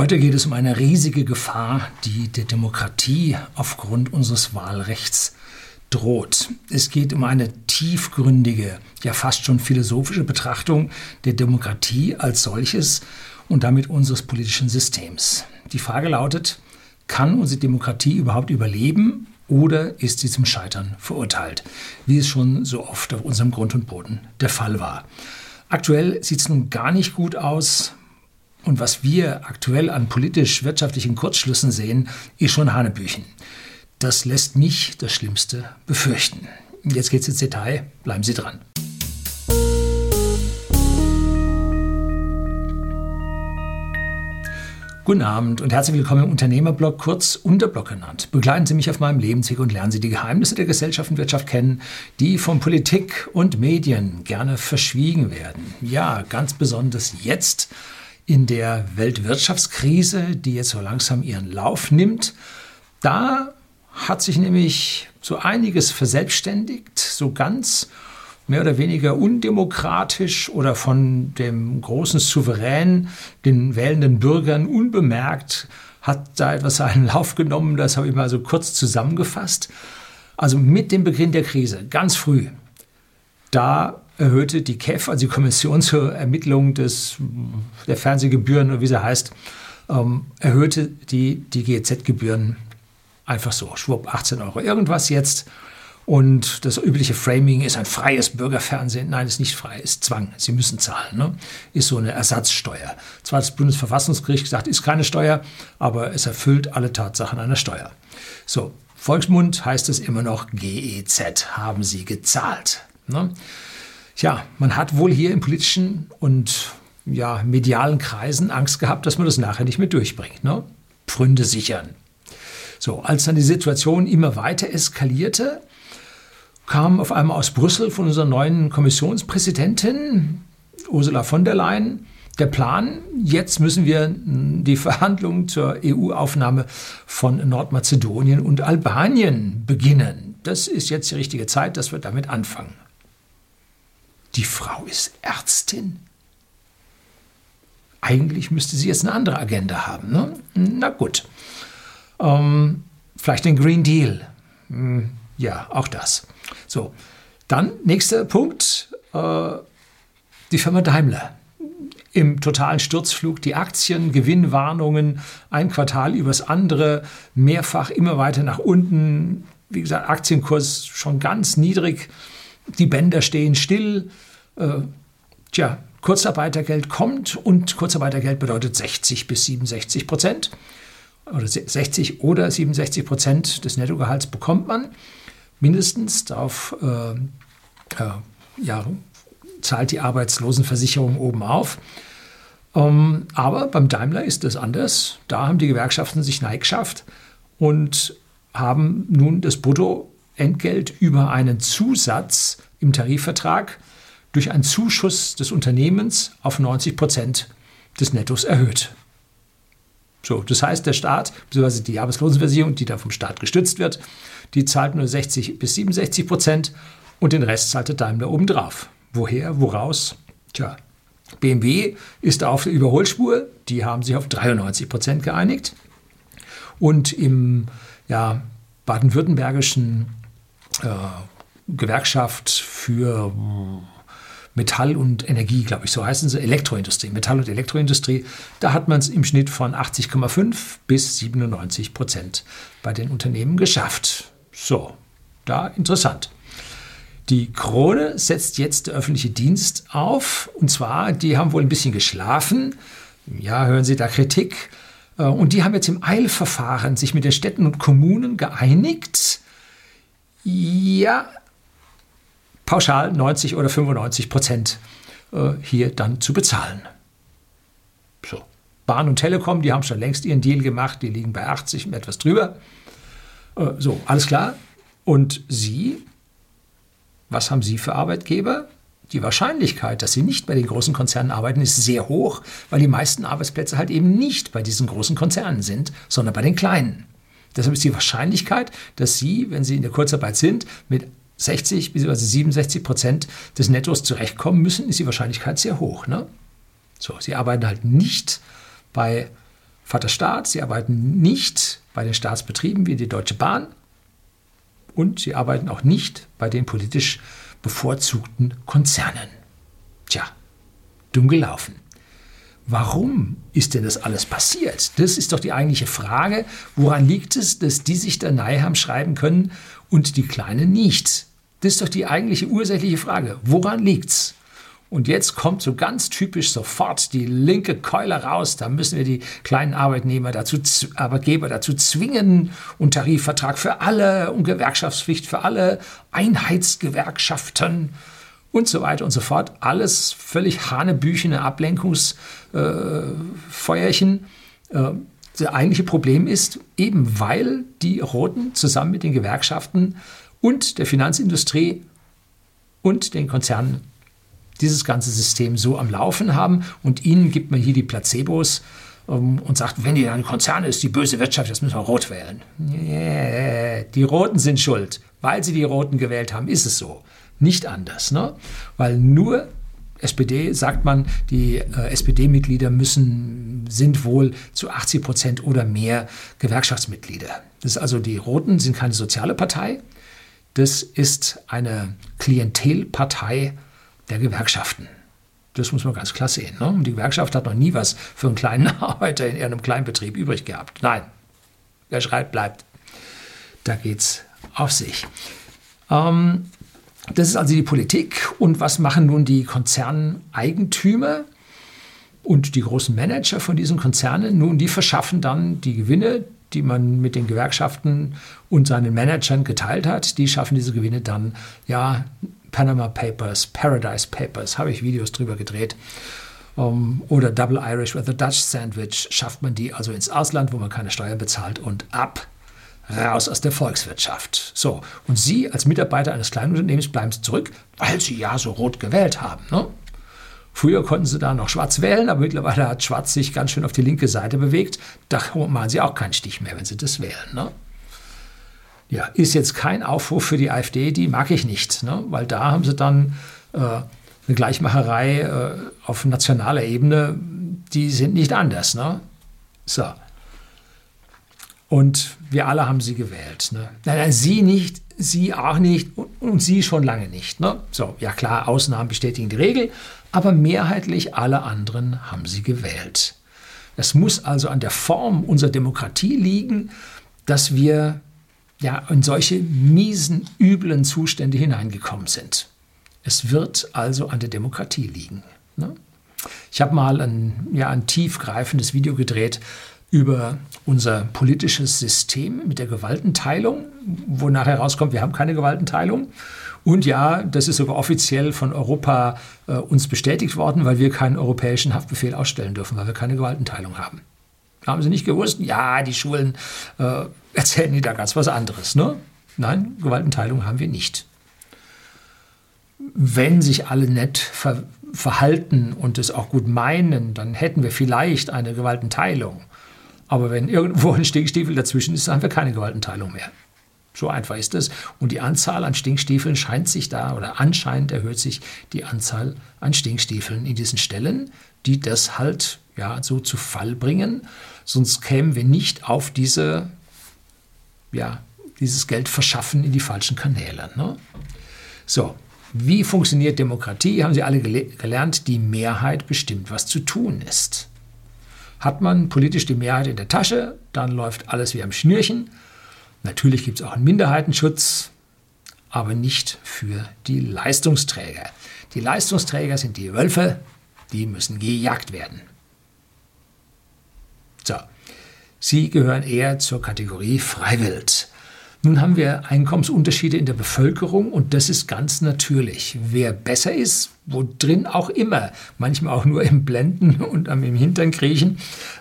Heute geht es um eine riesige Gefahr, die der Demokratie aufgrund unseres Wahlrechts droht. Es geht um eine tiefgründige, ja fast schon philosophische Betrachtung der Demokratie als solches und damit unseres politischen Systems. Die Frage lautet, kann unsere Demokratie überhaupt überleben oder ist sie zum Scheitern verurteilt, wie es schon so oft auf unserem Grund und Boden der Fall war. Aktuell sieht es nun gar nicht gut aus. Und was wir aktuell an politisch-wirtschaftlichen Kurzschlüssen sehen, ist schon Hanebüchen. Das lässt mich das Schlimmste befürchten. Jetzt geht's ins Detail. Bleiben Sie dran. Guten Abend und herzlich willkommen im Unternehmerblog, kurz Unterblog genannt. Begleiten Sie mich auf meinem Lebensweg und lernen Sie die Geheimnisse der Gesellschaft und Wirtschaft kennen, die von Politik und Medien gerne verschwiegen werden. Ja, ganz besonders jetzt in der Weltwirtschaftskrise, die jetzt so langsam ihren Lauf nimmt. Da hat sich nämlich so einiges verselbstständigt, so ganz mehr oder weniger undemokratisch oder von dem großen Souverän, den wählenden Bürgern unbemerkt, hat da etwas seinen Lauf genommen. Das habe ich mal so kurz zusammengefasst. Also mit dem Beginn der Krise, ganz früh, da erhöhte die KEF, also die Kommission zur Ermittlung des, der Fernsehgebühren oder wie sie heißt, ähm, erhöhte die, die GEZ-Gebühren einfach so. Schwupp, 18 Euro irgendwas jetzt. Und das übliche Framing ist ein freies Bürgerfernsehen. Nein, ist nicht frei, ist Zwang. Sie müssen zahlen. Ne? Ist so eine Ersatzsteuer. Zwar hat das Bundesverfassungsgericht gesagt, ist keine Steuer, aber es erfüllt alle Tatsachen einer Steuer. So, Volksmund heißt es immer noch GEZ. Haben Sie gezahlt? Ne? Tja, man hat wohl hier in politischen und ja, medialen Kreisen Angst gehabt, dass man das nachher nicht mehr durchbringt. Ne? Pfründe sichern. So, als dann die Situation immer weiter eskalierte, kam auf einmal aus Brüssel von unserer neuen Kommissionspräsidentin Ursula von der Leyen der Plan, jetzt müssen wir die Verhandlungen zur EU-Aufnahme von Nordmazedonien und Albanien beginnen. Das ist jetzt die richtige Zeit, dass wir damit anfangen die Frau ist Ärztin. Eigentlich müsste sie jetzt eine andere Agenda haben. Ne? Na gut. Ähm, vielleicht den Green Deal. Hm, ja, auch das. So, dann nächster Punkt. Äh, die Firma Daimler. Im totalen Sturzflug die Aktien, Gewinnwarnungen, ein Quartal übers andere, mehrfach immer weiter nach unten. Wie gesagt, Aktienkurs schon ganz niedrig die Bänder stehen still. Äh, tja, Kurzarbeitergeld kommt und Kurzarbeitergeld bedeutet 60 bis 67 Prozent. Oder 60 oder 67 Prozent des Nettogehalts bekommt man mindestens. Darauf äh, äh, ja, zahlt die Arbeitslosenversicherung oben auf. Ähm, aber beim Daimler ist das anders. Da haben die Gewerkschaften sich neigeschafft und haben nun das Bruttoentgelt über einen Zusatz im Tarifvertrag durch einen Zuschuss des Unternehmens auf 90 Prozent des Nettos erhöht. So, das heißt, der Staat, beziehungsweise die Arbeitslosenversicherung, die da vom Staat gestützt wird, die zahlt nur 60 bis 67 Prozent und den Rest zahlt der Daimler obendrauf. Woher, woraus? Tja, BMW ist auf der Überholspur, die haben sich auf 93 Prozent geeinigt. Und im ja, baden-württembergischen äh, Gewerkschaft für Metall und Energie, glaube ich, so heißen sie, Elektroindustrie, Metall- und Elektroindustrie, da hat man es im Schnitt von 80,5 bis 97 Prozent bei den Unternehmen geschafft. So, da interessant. Die Krone setzt jetzt der öffentliche Dienst auf. Und zwar, die haben wohl ein bisschen geschlafen. Ja, hören Sie da Kritik. Äh, und die haben jetzt im Eilverfahren sich mit den Städten und Kommunen geeinigt. Ja, pauschal 90 oder 95 Prozent äh, hier dann zu bezahlen. So. Bahn und Telekom, die haben schon längst ihren Deal gemacht, die liegen bei 80 und etwas drüber. Äh, so, alles klar. Und Sie, was haben Sie für Arbeitgeber? Die Wahrscheinlichkeit, dass Sie nicht bei den großen Konzernen arbeiten, ist sehr hoch, weil die meisten Arbeitsplätze halt eben nicht bei diesen großen Konzernen sind, sondern bei den kleinen. Deshalb ist die Wahrscheinlichkeit, dass Sie, wenn Sie in der Kurzarbeit sind, mit 60 bzw. 67 Prozent des Nettos zurechtkommen müssen, ist die Wahrscheinlichkeit sehr hoch. Ne? So, sie arbeiten halt nicht bei Vaterstaat, sie arbeiten nicht bei den Staatsbetrieben wie die Deutsche Bahn und sie arbeiten auch nicht bei den politisch bevorzugten Konzernen. Tja, dumm gelaufen. Warum ist denn das alles passiert? Das ist doch die eigentliche Frage. Woran liegt es, dass die sich da nahe haben schreiben können und die Kleinen nicht? Das ist doch die eigentliche ursächliche Frage. Woran liegt's? Und jetzt kommt so ganz typisch sofort die linke Keule raus. Da müssen wir die kleinen Arbeitnehmer dazu, Arbeitgeber dazu zwingen und Tarifvertrag für alle und Gewerkschaftspflicht für alle, Einheitsgewerkschaften und so weiter und so fort. Alles völlig hanebüchene Ablenkungsfeuerchen. Äh, äh, das eigentliche Problem ist eben, weil die Roten zusammen mit den Gewerkschaften und der Finanzindustrie und den Konzernen dieses ganze System so am Laufen haben und ihnen gibt man hier die Placebos um, und sagt, wenn ihr ein Konzern ist, die böse Wirtschaft, das müssen wir rot wählen. Yeah, die Roten sind schuld. Weil sie die Roten gewählt haben, ist es so. Nicht anders. Ne? Weil nur SPD sagt man, die äh, SPD-Mitglieder müssen, sind wohl zu 80 Prozent oder mehr Gewerkschaftsmitglieder. Das ist also die Roten sind keine soziale Partei. Das ist eine Klientelpartei der Gewerkschaften. Das muss man ganz klar sehen. Ne? Die Gewerkschaft hat noch nie was für einen kleinen Arbeiter in ihrem Kleinbetrieb übrig gehabt. Nein, wer schreit, bleibt. Da geht es auf sich. Ähm, das ist also die Politik. Und was machen nun die Konzerneigentümer und die großen Manager von diesen Konzernen? Nun, die verschaffen dann die Gewinne, die man mit den Gewerkschaften und seinen Managern geteilt hat. Die schaffen diese Gewinne dann ja Panama Papers, Paradise Papers, habe ich Videos drüber gedreht. Um, oder Double Irish with a Dutch Sandwich schafft man die also ins Ausland, wo man keine Steuern bezahlt und ab raus aus der Volkswirtschaft. So, und Sie als Mitarbeiter eines kleinen Unternehmens bleiben zurück, weil Sie ja so rot gewählt haben. Ne? Früher konnten Sie da noch schwarz wählen, aber mittlerweile hat schwarz sich ganz schön auf die linke Seite bewegt. Da machen Sie auch keinen Stich mehr, wenn Sie das wählen. Ne? Ja, ist jetzt kein Aufruf für die AfD, die mag ich nicht, ne? weil da haben sie dann äh, eine Gleichmacherei äh, auf nationaler Ebene, die sind nicht anders. Ne? So. Und wir alle haben sie gewählt. Ne? Nein, sie nicht, sie auch nicht und, und sie schon lange nicht. Ne? So, ja klar, Ausnahmen bestätigen die Regel, aber mehrheitlich alle anderen haben sie gewählt. Es muss also an der Form unserer Demokratie liegen, dass wir ja, in solche miesen, üblen Zustände hineingekommen sind. Es wird also an der Demokratie liegen. Ne? Ich habe mal ein, ja, ein tiefgreifendes Video gedreht über unser politisches System mit der Gewaltenteilung, wo nachher rauskommt, wir haben keine Gewaltenteilung. Und ja, das ist sogar offiziell von Europa äh, uns bestätigt worden, weil wir keinen europäischen Haftbefehl ausstellen dürfen, weil wir keine Gewaltenteilung haben. Haben Sie nicht gewusst? Ja, die Schulen äh, erzählen Ihnen da ganz was anderes. Ne? Nein, Gewaltenteilung haben wir nicht. Wenn sich alle nett ver verhalten und es auch gut meinen, dann hätten wir vielleicht eine Gewaltenteilung. Aber wenn irgendwo ein Stinkstiefel dazwischen ist, haben wir keine Gewaltenteilung mehr. So einfach ist es. Und die Anzahl an Stinkstiefeln scheint sich da, oder anscheinend erhöht sich die Anzahl an Stinkstiefeln in diesen Stellen, die das halt ja, so zu Fall bringen. Sonst kämen wir nicht auf diese, ja, dieses Geld verschaffen in die falschen Kanäle. Ne? So, wie funktioniert Demokratie? Haben Sie alle gelernt, die Mehrheit bestimmt, was zu tun ist. Hat man politisch die Mehrheit in der Tasche, dann läuft alles wie am Schnürchen. Natürlich gibt es auch einen Minderheitenschutz, aber nicht für die Leistungsträger. Die Leistungsträger sind die Wölfe, die müssen gejagt werden. So, sie gehören eher zur Kategorie Freiwild. Nun haben wir Einkommensunterschiede in der Bevölkerung und das ist ganz natürlich. Wer besser ist, wo drin auch immer, manchmal auch nur im Blenden und im Hintern kriechen,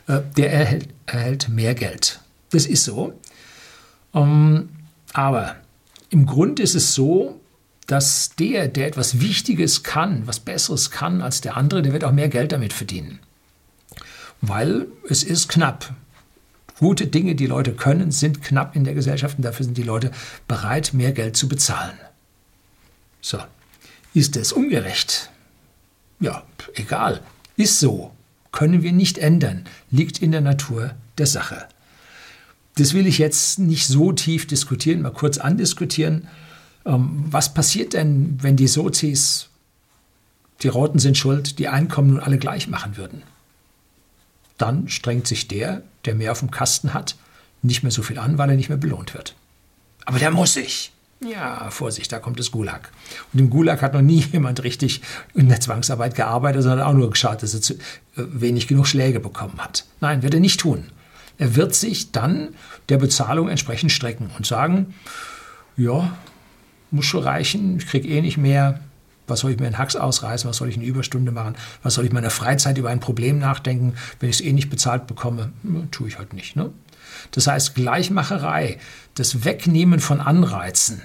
äh, der erhält, erhält, mehr Geld. Das ist so. Ähm, aber im Grunde ist es so, dass der, der etwas Wichtiges kann, was Besseres kann als der andere, der wird auch mehr Geld damit verdienen weil es ist knapp. Gute Dinge, die Leute können, sind knapp in der Gesellschaft und dafür sind die Leute bereit, mehr Geld zu bezahlen. So, ist es ungerecht? Ja, egal, ist so. Können wir nicht ändern, liegt in der Natur der Sache. Das will ich jetzt nicht so tief diskutieren, mal kurz andiskutieren. Ähm, was passiert denn, wenn die Sozis, die Roten sind schuld, die Einkommen nun alle gleich machen würden? Dann strengt sich der, der mehr auf dem Kasten hat, nicht mehr so viel an, weil er nicht mehr belohnt wird. Aber der muss sich. Ja, Vorsicht, da kommt das Gulag. Und im Gulag hat noch nie jemand richtig in der Zwangsarbeit gearbeitet, sondern auch nur geschaut, dass er zu, äh, wenig genug Schläge bekommen hat. Nein, wird er nicht tun. Er wird sich dann der Bezahlung entsprechend strecken und sagen, ja, muss schon reichen, ich kriege eh nicht mehr, was soll ich mir in Hacks ausreißen, was soll ich in Überstunde machen, was soll ich in meiner Freizeit über ein Problem nachdenken, wenn ich es eh nicht bezahlt bekomme, tue ich halt nicht. Ne? Das heißt, Gleichmacherei, das Wegnehmen von Anreizen,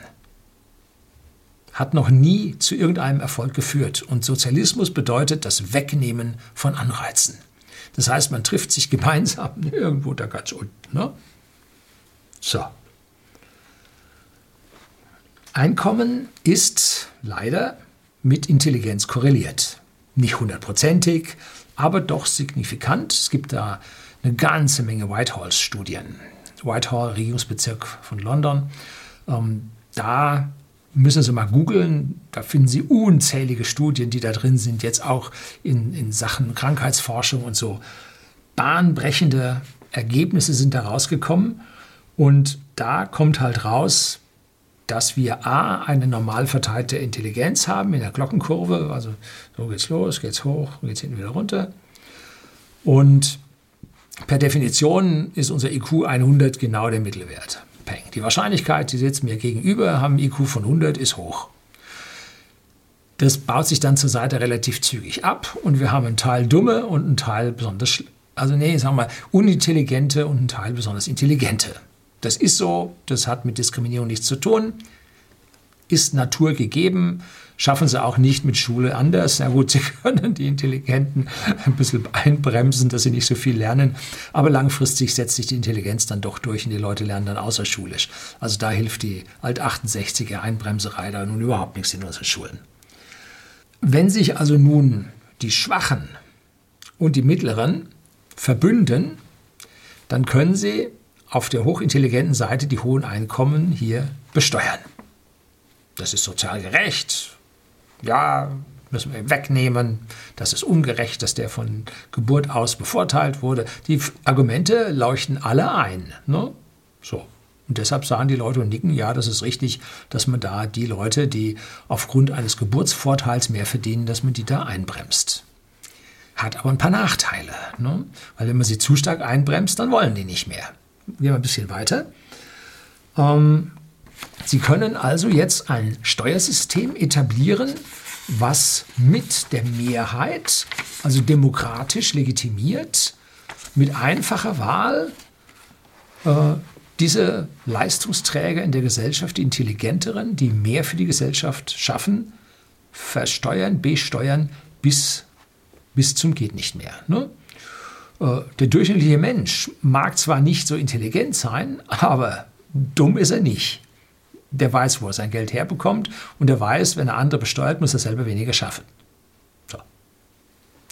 hat noch nie zu irgendeinem Erfolg geführt. Und Sozialismus bedeutet das Wegnehmen von Anreizen. Das heißt, man trifft sich gemeinsam irgendwo da ganz unten. Ne? So. Einkommen ist leider mit Intelligenz korreliert. Nicht hundertprozentig, aber doch signifikant. Es gibt da eine ganze Menge Whitehall-Studien. Whitehall, Regierungsbezirk von London. Ähm, da müssen Sie mal googeln. Da finden Sie unzählige Studien, die da drin sind, jetzt auch in, in Sachen Krankheitsforschung und so. Bahnbrechende Ergebnisse sind da rausgekommen. Und da kommt halt raus, dass wir A, eine normal verteilte Intelligenz haben in der Glockenkurve. Also so geht's los, geht's hoch, geht's hinten wieder runter. Und Per Definition ist unser IQ 100 genau der Mittelwert. Peng. Die Wahrscheinlichkeit, die sitzen mir gegenüber, haben IQ von 100, ist hoch. Das baut sich dann zur Seite relativ zügig ab und wir haben einen Teil dumme und einen Teil besonders, also nee, sagen wir mal, unintelligente und einen Teil besonders intelligente. Das ist so, das hat mit Diskriminierung nichts zu tun, ist Natur gegeben, schaffen sie auch nicht mit Schule anders. Na gut, sie können die Intelligenten ein bisschen einbremsen, dass sie nicht so viel lernen. Aber langfristig setzt sich die Intelligenz dann doch durch und die Leute lernen dann außerschulisch. Also da hilft die Alt-68er Einbremserei da nun überhaupt nichts in unseren Schulen. Wenn sich also nun die Schwachen und die Mittleren verbünden, dann können sie auf der hochintelligenten Seite die hohen Einkommen hier besteuern. Das ist sozial gerecht, ja, müssen wir wegnehmen, das ist ungerecht, dass der von Geburt aus bevorteilt wurde. Die Argumente leuchten alle ein. Ne? So. Und deshalb sagen die Leute und nicken, ja, das ist richtig, dass man da die Leute, die aufgrund eines Geburtsvorteils mehr verdienen, dass man die da einbremst. Hat aber ein paar Nachteile. Ne? Weil wenn man sie zu stark einbremst, dann wollen die nicht mehr. Gehen wir ein bisschen weiter. Ähm, Sie können also jetzt ein Steuersystem etablieren, was mit der Mehrheit, also demokratisch legitimiert, mit einfacher Wahl äh, diese Leistungsträger in der Gesellschaft, die intelligenteren, die mehr für die Gesellschaft schaffen, versteuern, besteuern bis, bis zum geht nicht mehr. Ne? Äh, der durchschnittliche Mensch mag zwar nicht so intelligent sein, aber dumm ist er nicht der weiß, wo er sein Geld herbekommt und der weiß, wenn er andere besteuert, muss er selber weniger schaffen. So.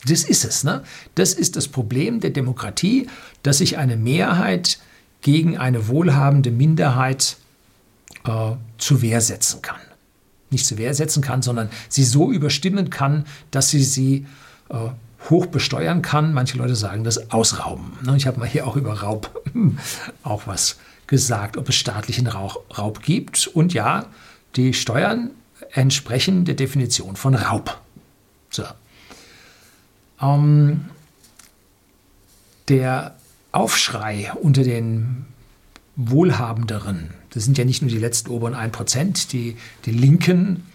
Das ist es. Ne? Das ist das Problem der Demokratie, dass sich eine Mehrheit gegen eine wohlhabende Minderheit äh, zur Wehr setzen kann. Nicht zur Wehr setzen kann, sondern sie so überstimmen kann, dass sie sie äh, hoch besteuern kann. Manche Leute sagen das ausrauben. Ne? Ich habe mal hier auch über Raub auch was gesagt, ob es staatlichen Raub gibt. Und ja, die Steuern entsprechen der Definition von Raub. So. Ähm, der Aufschrei unter den Wohlhabenderen, das sind ja nicht nur die letzten oberen 1%, die die Linken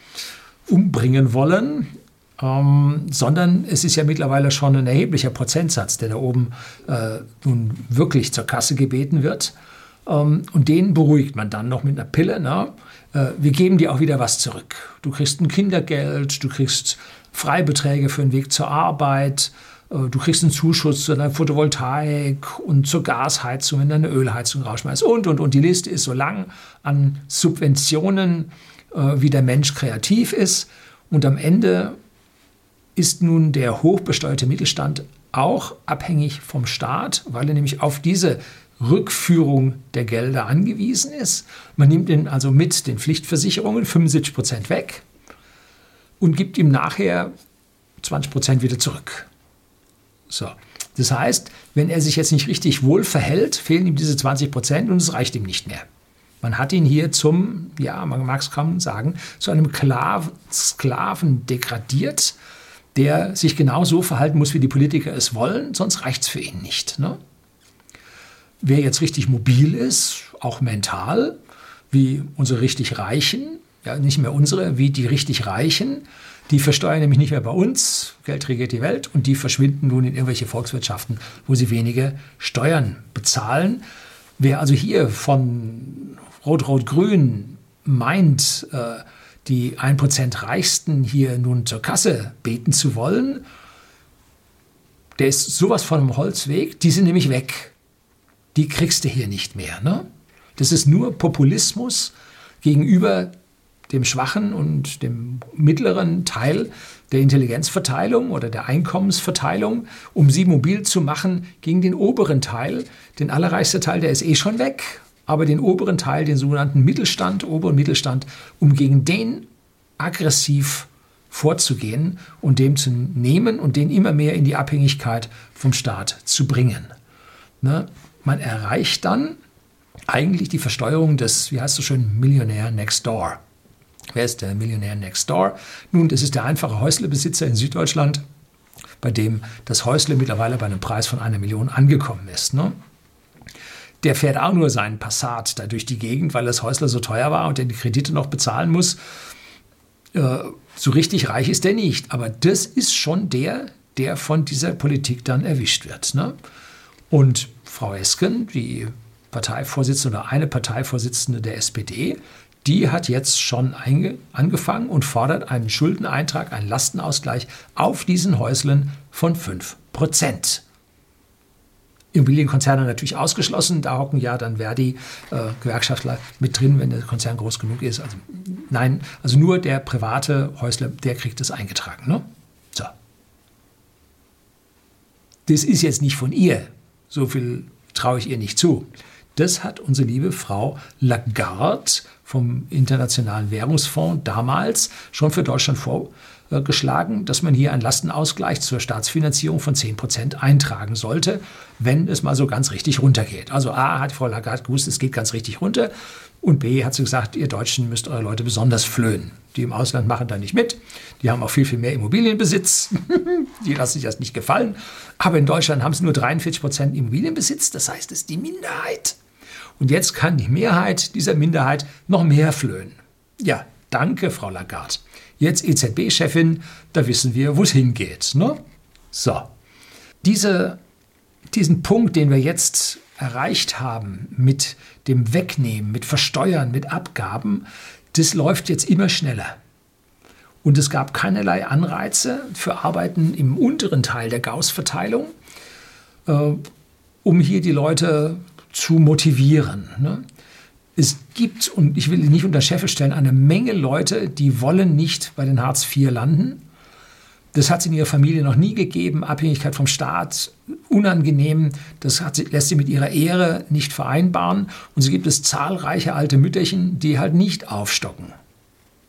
umbringen wollen, ähm, sondern es ist ja mittlerweile schon ein erheblicher Prozentsatz, der da oben äh, nun wirklich zur Kasse gebeten wird. Ähm, und den beruhigt man dann noch mit einer Pille. Ne? Äh, wir geben dir auch wieder was zurück. Du kriegst ein Kindergeld, du kriegst Freibeträge für den Weg zur Arbeit, äh, du kriegst einen Zuschuss zu deiner Photovoltaik und zur Gasheizung, wenn du eine Ölheizung rausschmeißt und, und, und. Die Liste ist so lang an Subventionen, äh, wie der Mensch kreativ ist. Und am Ende ist nun der hochbesteuerte Mittelstand auch abhängig vom Staat, weil er nämlich auf diese Rückführung der Gelder angewiesen ist. Man nimmt ihn also mit den Pflichtversicherungen 75 Prozent weg und gibt ihm nachher 20 Prozent wieder zurück. So. Das heißt, wenn er sich jetzt nicht richtig wohl verhält, fehlen ihm diese 20 Prozent und es reicht ihm nicht mehr. Man hat ihn hier zum, ja, man mag es kaum sagen, zu einem Sklaven degradiert, der sich genau so verhalten muss, wie die Politiker es wollen, sonst reicht es für ihn nicht. Ne? Wer jetzt richtig mobil ist, auch mental, wie unsere richtig Reichen, ja, nicht mehr unsere, wie die richtig Reichen, die versteuern nämlich nicht mehr bei uns, Geld regiert die Welt, und die verschwinden nun in irgendwelche Volkswirtschaften, wo sie wenige Steuern bezahlen. Wer also hier von Rot-Rot-Grün meint, äh, die 1% Reichsten hier nun zur Kasse beten zu wollen, der ist sowas von einem Holzweg, die sind nämlich weg. Die kriegst du hier nicht mehr. Ne? Das ist nur Populismus gegenüber dem schwachen und dem mittleren Teil der Intelligenzverteilung oder der Einkommensverteilung, um sie mobil zu machen gegen den oberen Teil. Den allerreichste Teil, der ist eh schon weg, aber den oberen Teil, den sogenannten Mittelstand, oberen Mittelstand, um gegen den aggressiv vorzugehen und dem zu nehmen und den immer mehr in die Abhängigkeit vom Staat zu bringen. Ne? Man erreicht dann eigentlich die Versteuerung des, wie heißt so schön, Millionär Next Door. Wer ist der Millionär Next Door? Nun, das ist der einfache Häuslebesitzer in Süddeutschland, bei dem das Häusle mittlerweile bei einem Preis von einer Million angekommen ist. Ne? Der fährt auch nur seinen Passat da durch die Gegend, weil das Häusle so teuer war und der die Kredite noch bezahlen muss. Äh, so richtig reich ist der nicht. Aber das ist schon der, der von dieser Politik dann erwischt wird. Ne? Und Frau Esken, die Parteivorsitzende oder eine Parteivorsitzende der SPD, die hat jetzt schon angefangen und fordert einen Schuldeneintrag, einen Lastenausgleich auf diesen Häuslen von 5 Prozent. Immobilienkonzerne natürlich ausgeschlossen. Da hocken ja dann Verdi, äh, Gewerkschaftler mit drin, wenn der Konzern groß genug ist. Also nein, also nur der private Häusler, der kriegt es eingetragen. Ne? So. Das ist jetzt nicht von ihr. So viel traue ich ihr nicht zu. Das hat unsere liebe Frau Lagarde vom Internationalen Währungsfonds damals schon für Deutschland vorgeschlagen, dass man hier einen Lastenausgleich zur Staatsfinanzierung von 10 Prozent eintragen sollte, wenn es mal so ganz richtig runtergeht. Also A hat Frau Lagarde gewusst, es geht ganz richtig runter. Und B hat sie gesagt, ihr Deutschen müsst eure Leute besonders flöhen. Die im Ausland machen da nicht mit. Die haben auch viel, viel mehr Immobilienbesitz. die lassen sich das nicht gefallen. Aber in Deutschland haben sie nur 43 Prozent Immobilienbesitz. Das heißt, es ist die Minderheit. Und jetzt kann die Mehrheit dieser Minderheit noch mehr flöhen. Ja, danke, Frau Lagarde. Jetzt EZB-Chefin, da wissen wir, wo es hingeht. Ne? So, Diese, diesen Punkt, den wir jetzt erreicht haben mit dem Wegnehmen, mit Versteuern, mit Abgaben, das läuft jetzt immer schneller. Und es gab keinerlei Anreize für Arbeiten im unteren Teil der Gauss-Verteilung, äh, um hier die Leute zu motivieren. Ne? Es gibt, und ich will nicht unter Scheffel stellen, eine Menge Leute, die wollen nicht bei den Hartz IV landen. Das hat es in ihrer Familie noch nie gegeben. Abhängigkeit vom Staat, unangenehm. Das sie, lässt sie mit ihrer Ehre nicht vereinbaren. Und so gibt es zahlreiche alte Mütterchen, die halt nicht aufstocken.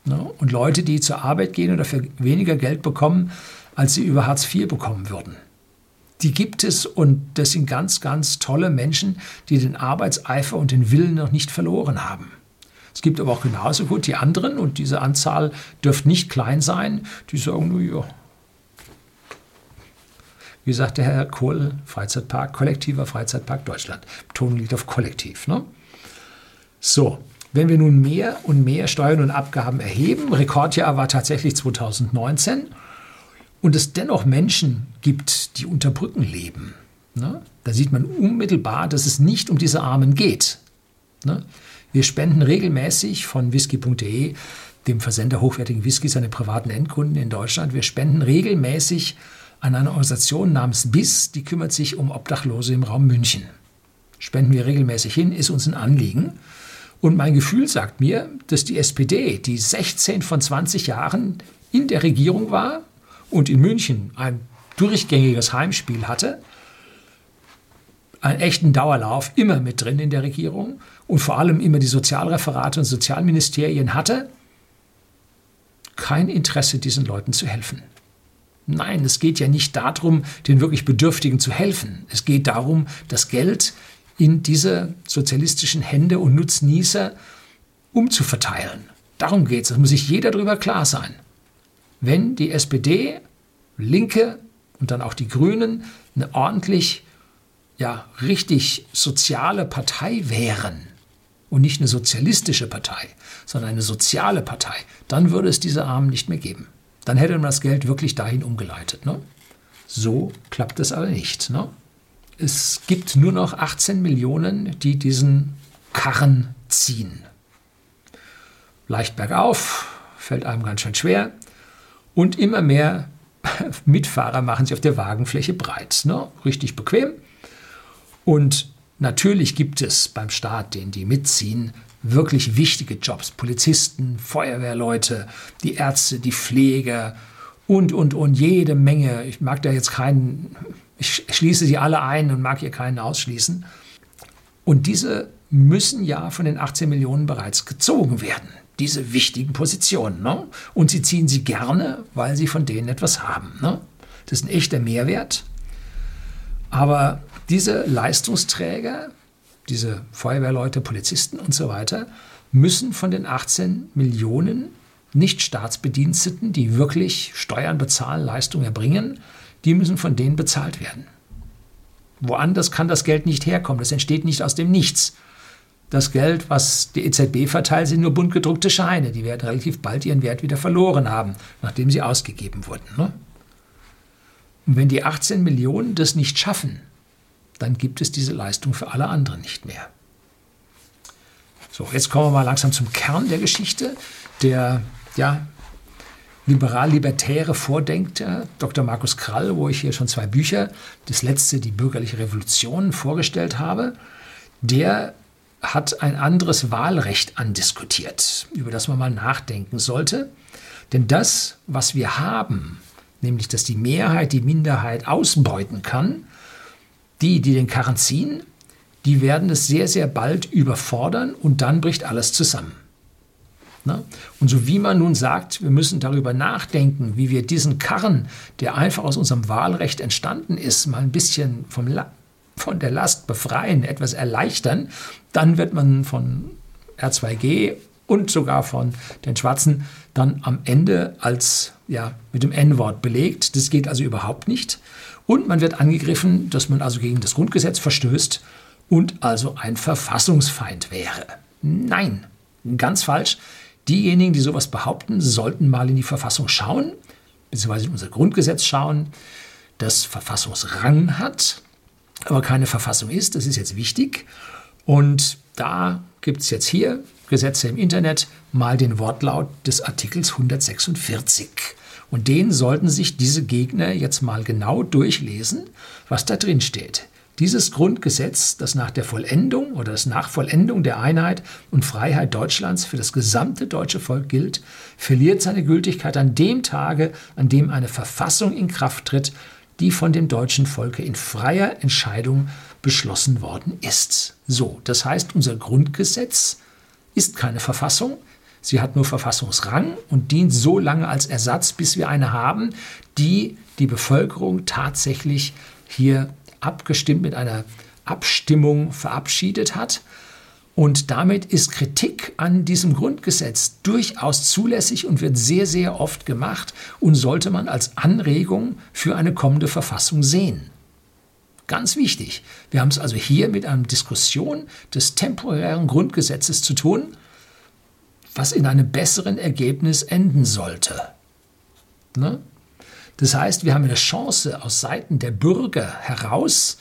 Ne? Und Leute, die zur Arbeit gehen und dafür weniger Geld bekommen, als sie über Hartz IV bekommen würden die gibt es und das sind ganz, ganz tolle Menschen, die den Arbeitseifer und den Willen noch nicht verloren haben. Es gibt aber auch genauso gut die anderen und diese Anzahl dürfte nicht klein sein, die sagen, nur, ja, wie sagt der Herr Kohl, Freizeitpark, kollektiver Freizeitpark Deutschland. Betonung liegt auf kollektiv. Ne? So, wenn wir nun mehr und mehr Steuern und Abgaben erheben, Rekordjahr war tatsächlich 2019, und es dennoch Menschen gibt, die unter Brücken leben, ne? da sieht man unmittelbar, dass es nicht um diese Armen geht. Ne? Wir spenden regelmäßig von whisky.de, dem Versender hochwertigen Whiskys an privaten Endkunden in Deutschland, wir spenden regelmäßig an eine Organisation namens BIS, die kümmert sich um Obdachlose im Raum München. Spenden wir regelmäßig hin, ist uns ein Anliegen. Und mein Gefühl sagt mir, dass die SPD, die 16 von 20 Jahren in der Regierung war, und in München ein durchgängiges Heimspiel hatte, einen echten Dauerlauf immer mit drin in der Regierung und vor allem immer die Sozialreferate und Sozialministerien hatte, kein Interesse, diesen Leuten zu helfen. Nein, es geht ja nicht darum, den wirklich Bedürftigen zu helfen. Es geht darum, das Geld in diese sozialistischen Hände und Nutznießer umzuverteilen. Darum geht es. Das muss sich jeder darüber klar sein. Wenn die SPD, Linke und dann auch die Grünen eine ordentlich, ja, richtig soziale Partei wären und nicht eine sozialistische Partei, sondern eine soziale Partei, dann würde es diese Armen nicht mehr geben. Dann hätte man das Geld wirklich dahin umgeleitet. Ne? So klappt es aber nicht. Ne? Es gibt nur noch 18 Millionen, die diesen Karren ziehen. Leicht bergauf, fällt einem ganz schön schwer. Und immer mehr Mitfahrer machen sich auf der Wagenfläche breit. Ne? Richtig bequem. Und natürlich gibt es beim Staat, den die mitziehen, wirklich wichtige Jobs. Polizisten, Feuerwehrleute, die Ärzte, die Pfleger und, und, und jede Menge. Ich mag da jetzt keinen, ich schließe sie alle ein und mag hier keinen ausschließen. Und diese müssen ja von den 18 Millionen bereits gezogen werden. Diese wichtigen Positionen. Ne? Und sie ziehen sie gerne, weil sie von denen etwas haben. Ne? Das ist ein echter Mehrwert. Aber diese Leistungsträger, diese Feuerwehrleute, Polizisten und so weiter, müssen von den 18 Millionen Nicht-Staatsbediensteten, die wirklich Steuern bezahlen, Leistungen erbringen, die müssen von denen bezahlt werden. Woanders kann das Geld nicht herkommen. Das entsteht nicht aus dem Nichts. Das Geld, was die EZB verteilt, sind nur bunt gedruckte Scheine. Die werden relativ bald ihren Wert wieder verloren haben, nachdem sie ausgegeben wurden. Ne? Und wenn die 18 Millionen das nicht schaffen, dann gibt es diese Leistung für alle anderen nicht mehr. So, jetzt kommen wir mal langsam zum Kern der Geschichte. Der ja, liberal-libertäre Vordenker Dr. Markus Krall, wo ich hier schon zwei Bücher, das letzte, die bürgerliche Revolution, vorgestellt habe, der hat ein anderes Wahlrecht andiskutiert, über das man mal nachdenken sollte. Denn das, was wir haben, nämlich dass die Mehrheit die Minderheit ausbeuten kann, die, die den Karren ziehen, die werden es sehr, sehr bald überfordern und dann bricht alles zusammen. Na? Und so wie man nun sagt, wir müssen darüber nachdenken, wie wir diesen Karren, der einfach aus unserem Wahlrecht entstanden ist, mal ein bisschen vom La von der Last befreien, etwas erleichtern, dann wird man von R2G und sogar von den Schwarzen dann am Ende als ja, mit dem N-Wort belegt. Das geht also überhaupt nicht. Und man wird angegriffen, dass man also gegen das Grundgesetz verstößt und also ein Verfassungsfeind wäre. Nein, ganz falsch. Diejenigen, die sowas behaupten, sollten mal in die Verfassung schauen, beziehungsweise in unser Grundgesetz schauen, das Verfassungsrang hat, aber keine Verfassung ist. Das ist jetzt wichtig. Und da gibt es jetzt hier Gesetze im Internet mal den Wortlaut des Artikels 146. Und den sollten sich diese Gegner jetzt mal genau durchlesen, was da drin steht. Dieses Grundgesetz, das nach der Vollendung oder das nach Vollendung der Einheit und Freiheit Deutschlands für das gesamte deutsche Volk gilt, verliert seine Gültigkeit an dem Tage, an dem eine Verfassung in Kraft tritt, die von dem deutschen Volke in freier Entscheidung beschlossen worden ist. So, das heißt, unser Grundgesetz ist keine Verfassung, Sie hat nur Verfassungsrang und dient so lange als Ersatz, bis wir eine haben, die die Bevölkerung tatsächlich hier abgestimmt mit einer Abstimmung verabschiedet hat. Und damit ist Kritik an diesem Grundgesetz durchaus zulässig und wird sehr, sehr oft gemacht und sollte man als Anregung für eine kommende Verfassung sehen. Ganz wichtig. Wir haben es also hier mit einer Diskussion des temporären Grundgesetzes zu tun was in einem besseren Ergebnis enden sollte. Ne? Das heißt, wir haben eine Chance aus Seiten der Bürger heraus,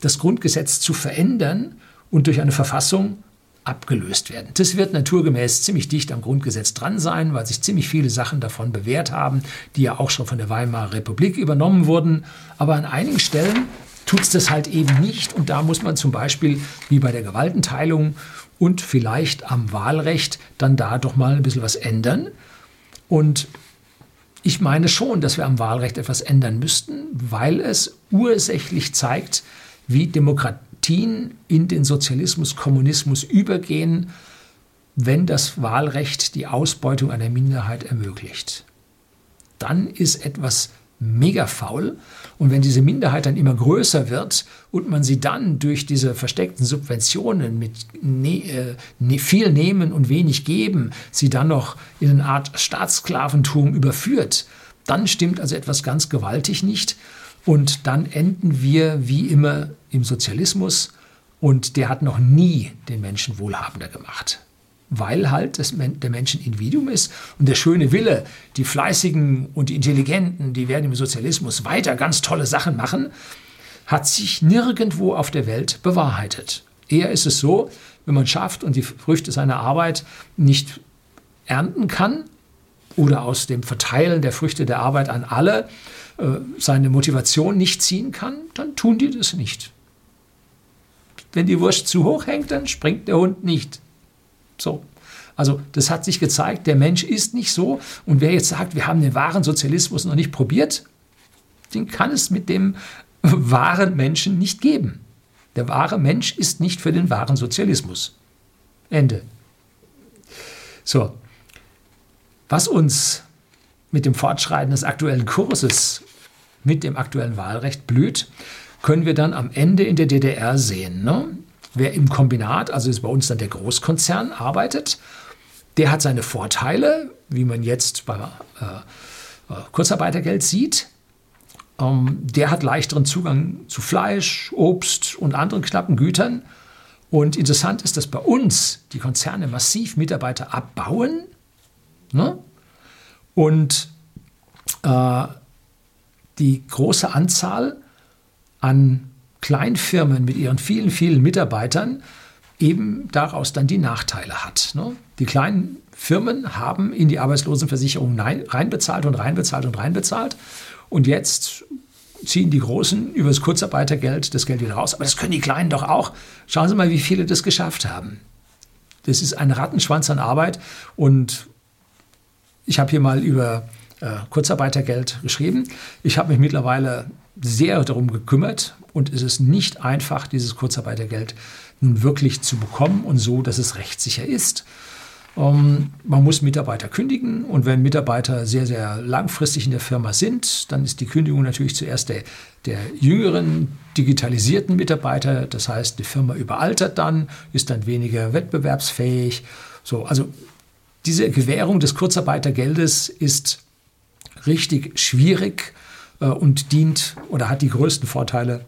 das Grundgesetz zu verändern und durch eine Verfassung abgelöst werden. Das wird naturgemäß ziemlich dicht am Grundgesetz dran sein, weil sich ziemlich viele Sachen davon bewährt haben, die ja auch schon von der Weimarer Republik übernommen wurden. Aber an einigen Stellen tut es das halt eben nicht. Und da muss man zum Beispiel, wie bei der Gewaltenteilung und vielleicht am Wahlrecht dann da doch mal ein bisschen was ändern. Und ich meine schon, dass wir am Wahlrecht etwas ändern müssten, weil es ursächlich zeigt, wie Demokratien in den Sozialismus, Kommunismus übergehen, wenn das Wahlrecht die Ausbeutung einer Minderheit ermöglicht. Dann ist etwas mega faul. Und wenn diese Minderheit dann immer größer wird und man sie dann durch diese versteckten Subventionen mit ne, äh, ne, viel nehmen und wenig geben, sie dann noch in eine Art Staatssklaventum überführt, dann stimmt also etwas ganz gewaltig nicht. Und dann enden wir wie immer im Sozialismus und der hat noch nie den Menschen wohlhabender gemacht weil halt das, der Mensch ein Individuum ist und der schöne Wille, die Fleißigen und die Intelligenten, die werden im Sozialismus weiter ganz tolle Sachen machen, hat sich nirgendwo auf der Welt bewahrheitet. Eher ist es so, wenn man schafft und die Früchte seiner Arbeit nicht ernten kann oder aus dem Verteilen der Früchte der Arbeit an alle äh, seine Motivation nicht ziehen kann, dann tun die das nicht. Wenn die Wurst zu hoch hängt, dann springt der Hund nicht. So. Also das hat sich gezeigt, der Mensch ist nicht so. Und wer jetzt sagt, wir haben den wahren Sozialismus noch nicht probiert, den kann es mit dem wahren Menschen nicht geben. Der wahre Mensch ist nicht für den wahren Sozialismus. Ende. So, was uns mit dem Fortschreiten des aktuellen Kurses, mit dem aktuellen Wahlrecht blüht, können wir dann am Ende in der DDR sehen. Ne? Wer im Kombinat, also ist bei uns dann der Großkonzern, arbeitet, der hat seine Vorteile, wie man jetzt beim äh, äh, Kurzarbeitergeld sieht. Ähm, der hat leichteren Zugang zu Fleisch, Obst und anderen knappen Gütern. Und interessant ist, dass bei uns die Konzerne massiv Mitarbeiter abbauen ne? und äh, die große Anzahl an Kleinfirmen mit ihren vielen, vielen Mitarbeitern eben daraus dann die Nachteile hat. Ne? Die kleinen Firmen haben in die Arbeitslosenversicherung reinbezahlt und reinbezahlt und reinbezahlt. Und jetzt ziehen die Großen über das Kurzarbeitergeld das Geld wieder raus. Aber das können die Kleinen doch auch. Schauen Sie mal, wie viele das geschafft haben. Das ist ein Rattenschwanz an Arbeit. Und ich habe hier mal über äh, Kurzarbeitergeld geschrieben. Ich habe mich mittlerweile sehr darum gekümmert und es ist nicht einfach, dieses Kurzarbeitergeld nun wirklich zu bekommen und so, dass es rechtssicher ist. Ähm, man muss Mitarbeiter kündigen und wenn Mitarbeiter sehr, sehr langfristig in der Firma sind, dann ist die Kündigung natürlich zuerst der, der jüngeren, digitalisierten Mitarbeiter. Das heißt, die Firma überaltert dann, ist dann weniger wettbewerbsfähig. So, also diese Gewährung des Kurzarbeitergeldes ist richtig schwierig und dient oder hat die größten Vorteile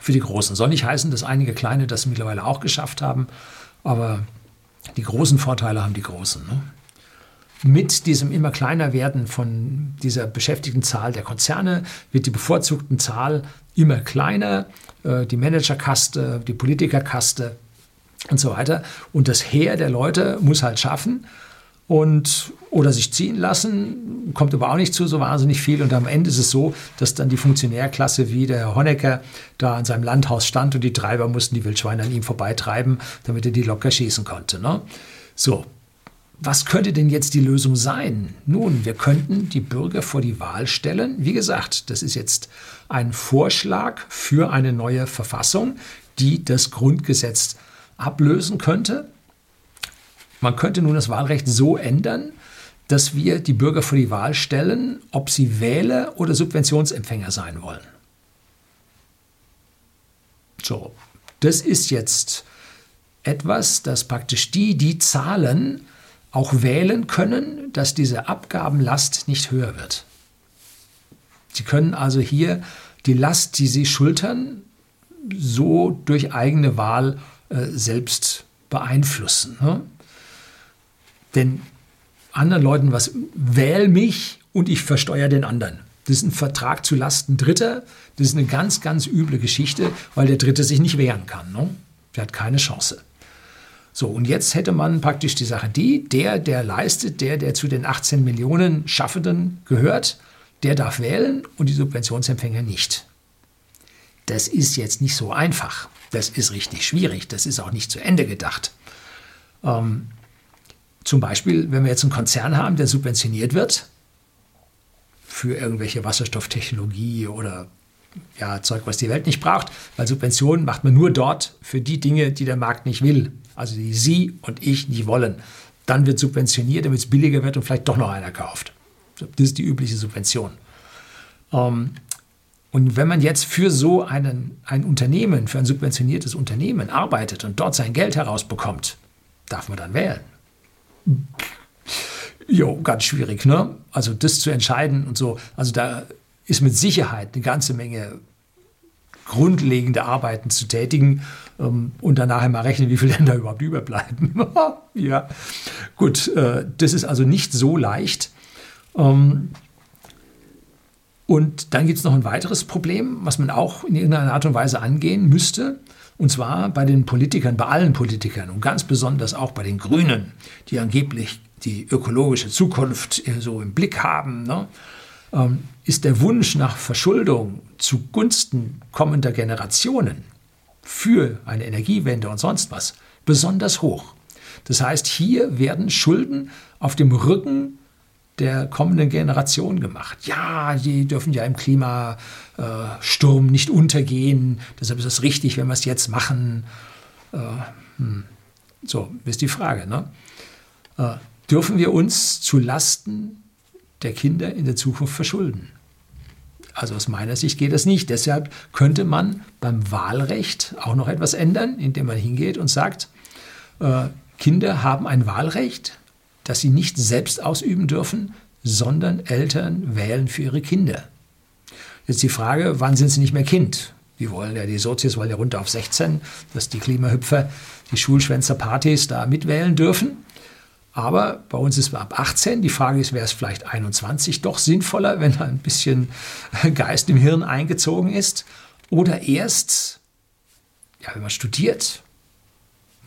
für die Großen. Soll nicht heißen, dass einige Kleine das mittlerweile auch geschafft haben, aber die großen Vorteile haben die Großen. Ne? Mit diesem immer kleiner werden von dieser beschäftigten Zahl der Konzerne wird die bevorzugten Zahl immer kleiner, äh, die Managerkaste, die Politikerkaste und so weiter. Und das Heer der Leute muss halt schaffen, und oder sich ziehen lassen, kommt aber auch nicht zu so wahnsinnig viel. Und am Ende ist es so, dass dann die Funktionärklasse wie der Herr Honecker da an seinem Landhaus stand und die Treiber mussten die Wildschweine an ihm vorbeitreiben, damit er die locker schießen konnte. Ne? So, was könnte denn jetzt die Lösung sein? Nun, wir könnten die Bürger vor die Wahl stellen. Wie gesagt, das ist jetzt ein Vorschlag für eine neue Verfassung, die das Grundgesetz ablösen könnte. Man könnte nun das Wahlrecht so ändern, dass wir die Bürger vor die Wahl stellen, ob sie Wähler oder Subventionsempfänger sein wollen. So, das ist jetzt etwas, dass praktisch die, die zahlen, auch wählen können, dass diese Abgabenlast nicht höher wird. Sie können also hier die Last, die sie schultern, so durch eigene Wahl äh, selbst beeinflussen. Ne? Den anderen Leuten was, wähl mich und ich versteuere den anderen. Das ist ein Vertrag zu Lasten Dritter. Das ist eine ganz, ganz üble Geschichte, weil der Dritte sich nicht wehren kann. Ne? Der hat keine Chance. So, und jetzt hätte man praktisch die Sache die, der, der leistet, der, der zu den 18 Millionen Schaffenden gehört, der darf wählen und die Subventionsempfänger nicht. Das ist jetzt nicht so einfach. Das ist richtig schwierig. Das ist auch nicht zu Ende gedacht. Ähm, zum Beispiel, wenn wir jetzt einen Konzern haben, der subventioniert wird, für irgendwelche Wasserstofftechnologie oder ja, Zeug, was die Welt nicht braucht, weil Subventionen macht man nur dort für die Dinge, die der Markt nicht will, also die Sie und ich nicht wollen. Dann wird subventioniert, damit es billiger wird und vielleicht doch noch einer kauft. Das ist die übliche Subvention. Ähm, und wenn man jetzt für so einen, ein Unternehmen, für ein subventioniertes Unternehmen arbeitet und dort sein Geld herausbekommt, darf man dann wählen. Jo, ganz schwierig, ne? Also das zu entscheiden und so. Also da ist mit Sicherheit eine ganze Menge grundlegende Arbeiten zu tätigen ähm, und danach mal rechnen, wie viele Länder überhaupt überbleiben. ja, gut, äh, das ist also nicht so leicht. Ähm, und dann gibt es noch ein weiteres Problem, was man auch in irgendeiner Art und Weise angehen müsste. Und zwar bei den Politikern, bei allen Politikern und ganz besonders auch bei den Grünen, die angeblich die ökologische Zukunft so im Blick haben. Ne? Ähm, ist der Wunsch nach Verschuldung zugunsten kommender Generationen für eine Energiewende und sonst was besonders hoch. Das heißt, hier werden Schulden auf dem Rücken der kommenden Generation gemacht. Ja, die dürfen ja im Klimasturm nicht untergehen, deshalb ist es richtig, wenn wir es jetzt machen. Äh, hm. So, ist die Frage. Ne? Äh, dürfen wir uns zu Lasten der Kinder in der Zukunft verschulden. Also aus meiner Sicht geht das nicht. Deshalb könnte man beim Wahlrecht auch noch etwas ändern, indem man hingeht und sagt, äh, Kinder haben ein Wahlrecht, das sie nicht selbst ausüben dürfen, sondern Eltern wählen für ihre Kinder. Jetzt die Frage, wann sind sie nicht mehr Kind? Die wollen ja, die Sozios wollen ja runter auf 16, dass die Klimahüpfer, die Schulschwänzer-Partys da mitwählen dürfen. Aber bei uns ist es ab 18. Die Frage ist, wäre es vielleicht 21 doch sinnvoller, wenn da ein bisschen Geist im Hirn eingezogen ist? Oder erst, ja, wenn man studiert.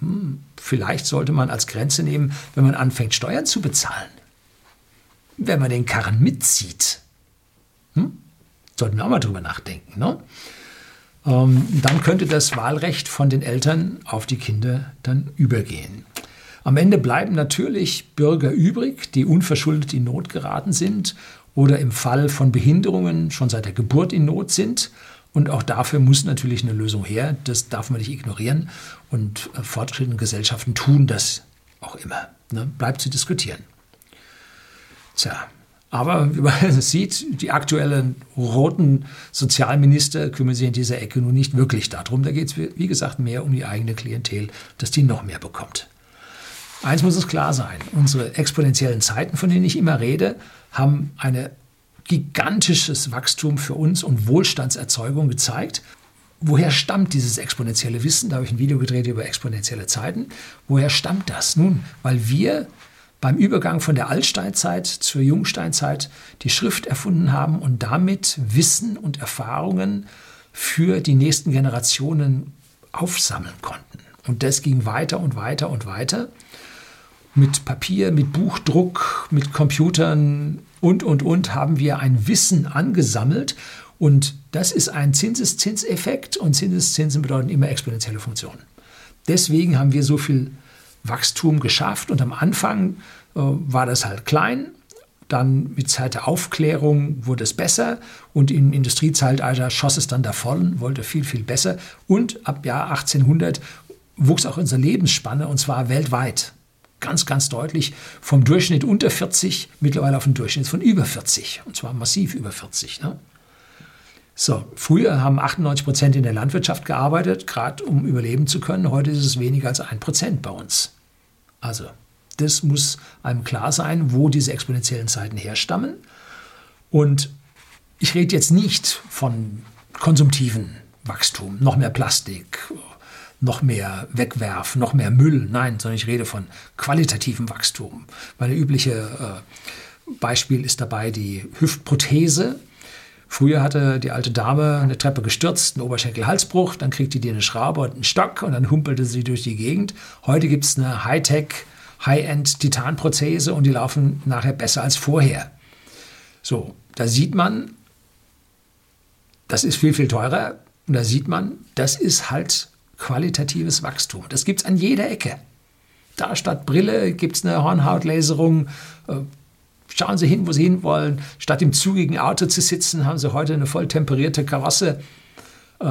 Hm, vielleicht sollte man als Grenze nehmen, wenn man anfängt, Steuern zu bezahlen. Wenn man den Karren mitzieht. Hm? Sollten wir auch mal drüber nachdenken. Ne? Ähm, dann könnte das Wahlrecht von den Eltern auf die Kinder dann übergehen. Am Ende bleiben natürlich Bürger übrig, die unverschuldet in Not geraten sind oder im Fall von Behinderungen schon seit der Geburt in Not sind. Und auch dafür muss natürlich eine Lösung her. Das darf man nicht ignorieren. Und äh, fortschrittende Gesellschaften tun das auch immer. Ne? Bleibt zu diskutieren. Tja, aber wie man sieht, die aktuellen roten Sozialminister kümmern sich in dieser Ecke nun nicht wirklich darum. Da geht es, wie gesagt, mehr um die eigene Klientel, dass die noch mehr bekommt. Eins muss es klar sein, unsere exponentiellen Zeiten, von denen ich immer rede, haben ein gigantisches Wachstum für uns und Wohlstandserzeugung gezeigt. Woher stammt dieses exponentielle Wissen? Da habe ich ein Video gedreht über exponentielle Zeiten. Woher stammt das? Nun, weil wir beim Übergang von der Altsteinzeit zur Jungsteinzeit die Schrift erfunden haben und damit Wissen und Erfahrungen für die nächsten Generationen aufsammeln konnten. Und das ging weiter und weiter und weiter mit Papier, mit Buchdruck, mit Computern und, und, und haben wir ein Wissen angesammelt. Und das ist ein Zinseszinseffekt und Zinseszinsen bedeuten immer exponentielle Funktionen. Deswegen haben wir so viel Wachstum geschafft und am Anfang äh, war das halt klein. Dann mit Zeit der Aufklärung wurde es besser und im Industriezeitalter schoss es dann davon, wollte viel, viel besser. Und ab Jahr 1800 wuchs auch unsere Lebensspanne und zwar weltweit ganz, ganz deutlich vom Durchschnitt unter 40 mittlerweile auf den Durchschnitt von über 40. Und zwar massiv über 40. Ne? So, früher haben 98 Prozent in der Landwirtschaft gearbeitet, gerade um überleben zu können. Heute ist es weniger als ein Prozent bei uns. Also, das muss einem klar sein, wo diese exponentiellen Zeiten herstammen. Und ich rede jetzt nicht von konsumtiven Wachstum, noch mehr Plastik, noch mehr Wegwerf, noch mehr Müll. Nein, sondern ich rede von qualitativem Wachstum. Mein übliches äh, Beispiel ist dabei die Hüftprothese. Früher hatte die alte Dame eine Treppe gestürzt, einen Oberschenkel-Halsbruch, dann kriegte die eine Schraube und einen Stock und dann humpelte sie durch die Gegend. Heute gibt es eine Hightech, High-End-Titanprothese und die laufen nachher besser als vorher. So, da sieht man, das ist viel, viel teurer. Und da sieht man, das ist halt qualitatives Wachstum. Das gibt es an jeder Ecke. Da statt Brille gibt es eine Hornhautlaserung. Äh, Schauen Sie hin, wo Sie hinwollen. Statt im zugigen Auto zu sitzen, haben Sie heute eine voll temperierte Karosse. Äh,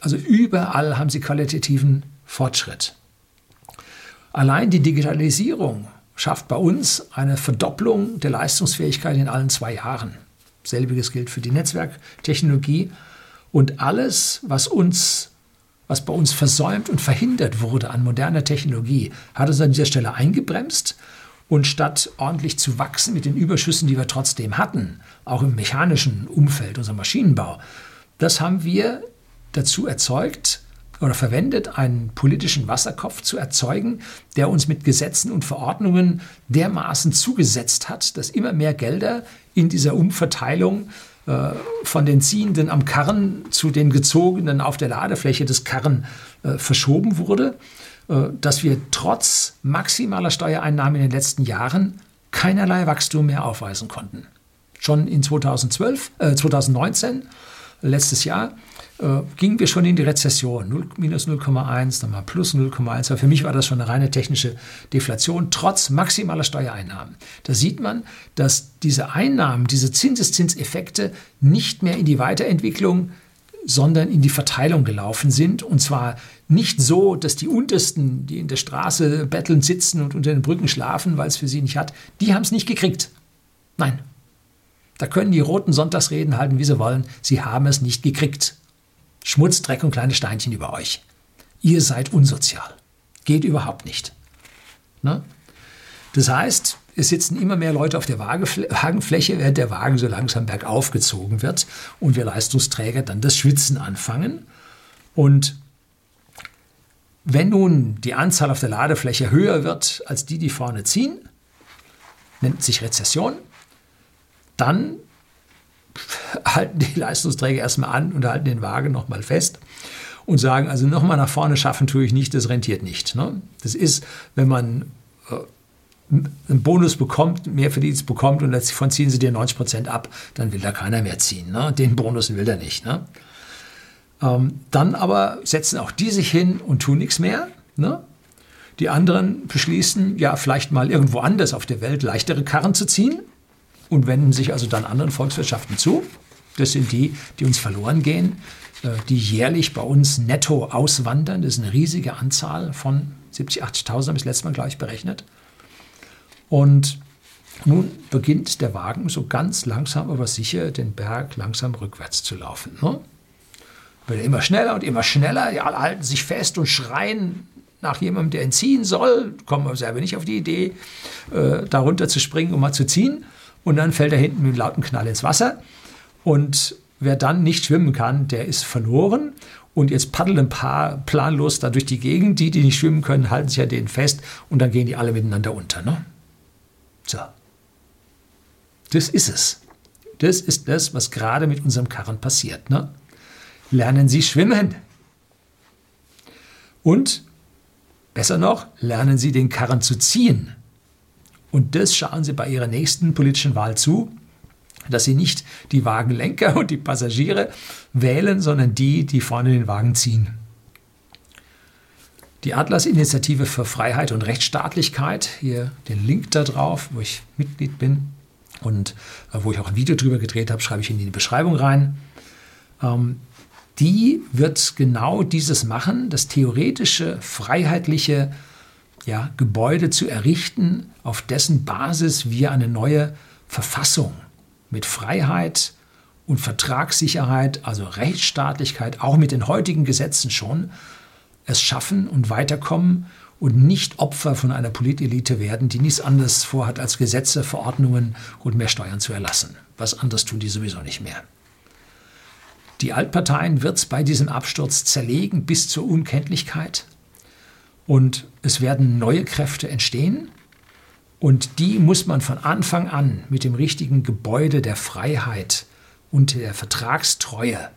also überall haben Sie qualitativen Fortschritt. Allein die Digitalisierung schafft bei uns eine Verdopplung der Leistungsfähigkeit in allen zwei Jahren. Selbiges gilt für die Netzwerktechnologie. Und alles, was uns was bei uns versäumt und verhindert wurde an moderner Technologie, hat uns an dieser Stelle eingebremst. Und statt ordentlich zu wachsen mit den Überschüssen, die wir trotzdem hatten, auch im mechanischen Umfeld, unser Maschinenbau, das haben wir dazu erzeugt, oder verwendet, einen politischen Wasserkopf zu erzeugen, der uns mit Gesetzen und Verordnungen dermaßen zugesetzt hat, dass immer mehr Gelder in dieser Umverteilung äh, von den Ziehenden am Karren zu den Gezogenen auf der Ladefläche des Karren äh, verschoben wurde, äh, dass wir trotz maximaler Steuereinnahmen in den letzten Jahren keinerlei Wachstum mehr aufweisen konnten. Schon in 2012, äh, 2019, letztes Jahr, äh, gingen wir schon in die Rezession. 0, minus 0,1, dann mal plus 0,1. Aber für mich war das schon eine reine technische Deflation, trotz maximaler Steuereinnahmen. Da sieht man, dass diese Einnahmen, diese Zinseszinseffekte nicht mehr in die Weiterentwicklung, sondern in die Verteilung gelaufen sind. Und zwar nicht so, dass die Untersten, die in der Straße bettelnd sitzen und unter den Brücken schlafen, weil es für sie nicht hat, die haben es nicht gekriegt. Nein. Da können die roten Sonntagsreden halten, wie sie wollen. Sie haben es nicht gekriegt. Schmutz, Dreck und kleine Steinchen über euch. Ihr seid unsozial. Geht überhaupt nicht. Ne? Das heißt, es sitzen immer mehr Leute auf der Wagenfläche, während der Wagen so langsam bergauf gezogen wird und wir Leistungsträger dann das Schwitzen anfangen. Und wenn nun die Anzahl auf der Ladefläche höher wird als die, die vorne ziehen, nennt sich Rezession, dann halten die Leistungsträger erstmal an und halten den Wagen nochmal fest und sagen, also nochmal nach vorne schaffen tue ich nicht, das rentiert nicht. Ne? Das ist, wenn man äh, einen Bonus bekommt, mehr Verdienst bekommt und davon ziehen sie dir 90 Prozent ab, dann will da keiner mehr ziehen. Ne? Den Bonus will er nicht. Ne? Ähm, dann aber setzen auch die sich hin und tun nichts mehr. Ne? Die anderen beschließen, ja, vielleicht mal irgendwo anders auf der Welt leichtere Karren zu ziehen und wenden sich also dann anderen Volkswirtschaften zu. Das sind die, die uns verloren gehen, äh, die jährlich bei uns netto auswandern. Das ist eine riesige Anzahl von 70.000, 80.000, habe ich das letzte Mal, glaube ich, berechnet. Und nun beginnt der Wagen so ganz langsam, aber sicher den Berg langsam rückwärts zu laufen. Ne? Wird immer schneller und immer schneller. Die alle halten sich fest und schreien nach jemandem, der ihn ziehen soll. Kommen aber selber nicht auf die Idee, äh, darunter zu springen, um mal zu ziehen und dann fällt er hinten mit einem lauten Knall ins Wasser. Und wer dann nicht schwimmen kann, der ist verloren. Und jetzt paddeln ein paar planlos da durch die Gegend. Die, die nicht schwimmen können, halten sich an denen fest und dann gehen die alle miteinander unter. Ne? So. Das ist es. Das ist das, was gerade mit unserem Karren passiert. Ne? Lernen Sie schwimmen. Und, besser noch, lernen Sie den Karren zu ziehen. Und das schauen Sie bei Ihrer nächsten politischen Wahl zu, dass Sie nicht die Wagenlenker und die Passagiere wählen, sondern die, die vorne den Wagen ziehen. Die Atlas-Initiative für Freiheit und Rechtsstaatlichkeit, hier den Link da drauf, wo ich Mitglied bin und äh, wo ich auch ein Video drüber gedreht habe, schreibe ich in die Beschreibung rein. Ähm, die wird genau dieses machen, das theoretische, freiheitliche ja, Gebäude zu errichten, auf dessen Basis wir eine neue Verfassung mit Freiheit und Vertragssicherheit, also Rechtsstaatlichkeit, auch mit den heutigen Gesetzen schon, es schaffen und weiterkommen und nicht Opfer von einer Politelite werden, die nichts anderes vorhat, als Gesetze, Verordnungen und mehr Steuern zu erlassen. Was anderes tun die sowieso nicht mehr. Die Altparteien wird es bei diesem Absturz zerlegen bis zur Unkenntlichkeit. Und es werden neue Kräfte entstehen. Und die muss man von Anfang an mit dem richtigen Gebäude der Freiheit und der Vertragstreue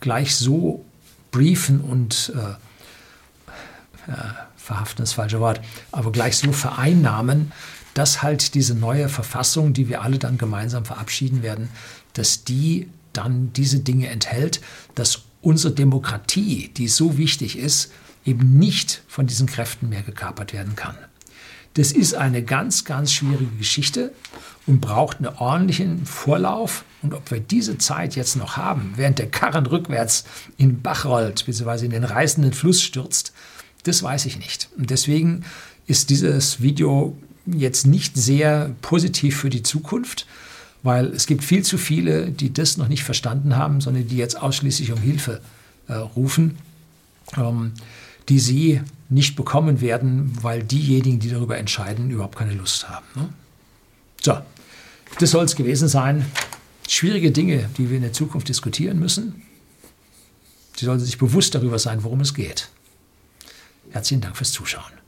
gleich so briefen und äh, äh, verhaften ist das falsche Wort, aber gleich so vereinnahmen, dass halt diese neue Verfassung, die wir alle dann gemeinsam verabschieden werden, dass die dann diese Dinge enthält, dass unsere Demokratie, die so wichtig ist, eben nicht von diesen Kräften mehr gekapert werden kann. Das ist eine ganz, ganz schwierige Geschichte und braucht einen ordentlichen Vorlauf. Und ob wir diese Zeit jetzt noch haben, während der Karren rückwärts in den Bach rollt, beziehungsweise in den reißenden Fluss stürzt, das weiß ich nicht. Und deswegen ist dieses Video jetzt nicht sehr positiv für die Zukunft, weil es gibt viel zu viele, die das noch nicht verstanden haben, sondern die jetzt ausschließlich um Hilfe äh, rufen, ähm, die sie nicht bekommen werden, weil diejenigen, die darüber entscheiden, überhaupt keine Lust haben. Ne? So, das soll es gewesen sein. Schwierige Dinge, die wir in der Zukunft diskutieren müssen. Sie sollten sich bewusst darüber sein, worum es geht. Herzlichen Dank fürs Zuschauen.